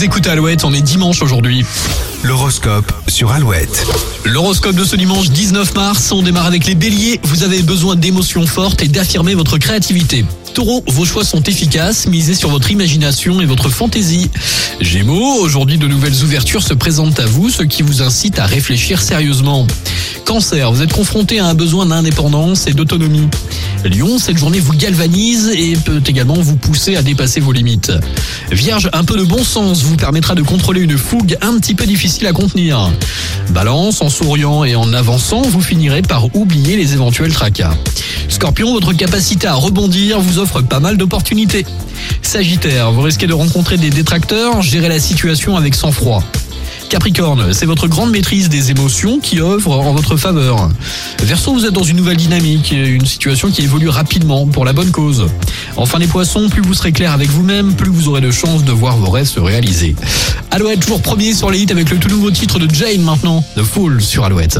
Vous écoutez Alouette, on est dimanche aujourd'hui. L'horoscope sur Alouette. L'horoscope de ce dimanche 19 mars, on démarre avec les béliers. Vous avez besoin d'émotions fortes et d'affirmer votre créativité. Taureau, vos choix sont efficaces, misez sur votre imagination et votre fantaisie. Gémeaux, aujourd'hui de nouvelles ouvertures se présentent à vous, ce qui vous incite à réfléchir sérieusement. Cancer, vous êtes confronté à un besoin d'indépendance et d'autonomie. Lion, cette journée vous galvanise et peut également vous pousser à dépasser vos limites. Vierge, un peu de bon sens vous permettra de contrôler une fougue un petit peu difficile à contenir. Balance, en souriant et en avançant, vous finirez par oublier les éventuels tracas. Scorpion, votre capacité à rebondir vous offre pas mal d'opportunités. Sagittaire, vous risquez de rencontrer des détracteurs, gérez la situation avec sang-froid. Capricorne, c'est votre grande maîtrise des émotions qui œuvre en votre faveur. Verseau, vous êtes dans une nouvelle dynamique, une situation qui évolue rapidement pour la bonne cause. Enfin les poissons, plus vous serez clair avec vous-même, plus vous aurez de chances de voir vos rêves se réaliser. Alouette toujours premier sur les hits avec le tout nouveau titre de Jane maintenant, The Fool sur Alouette.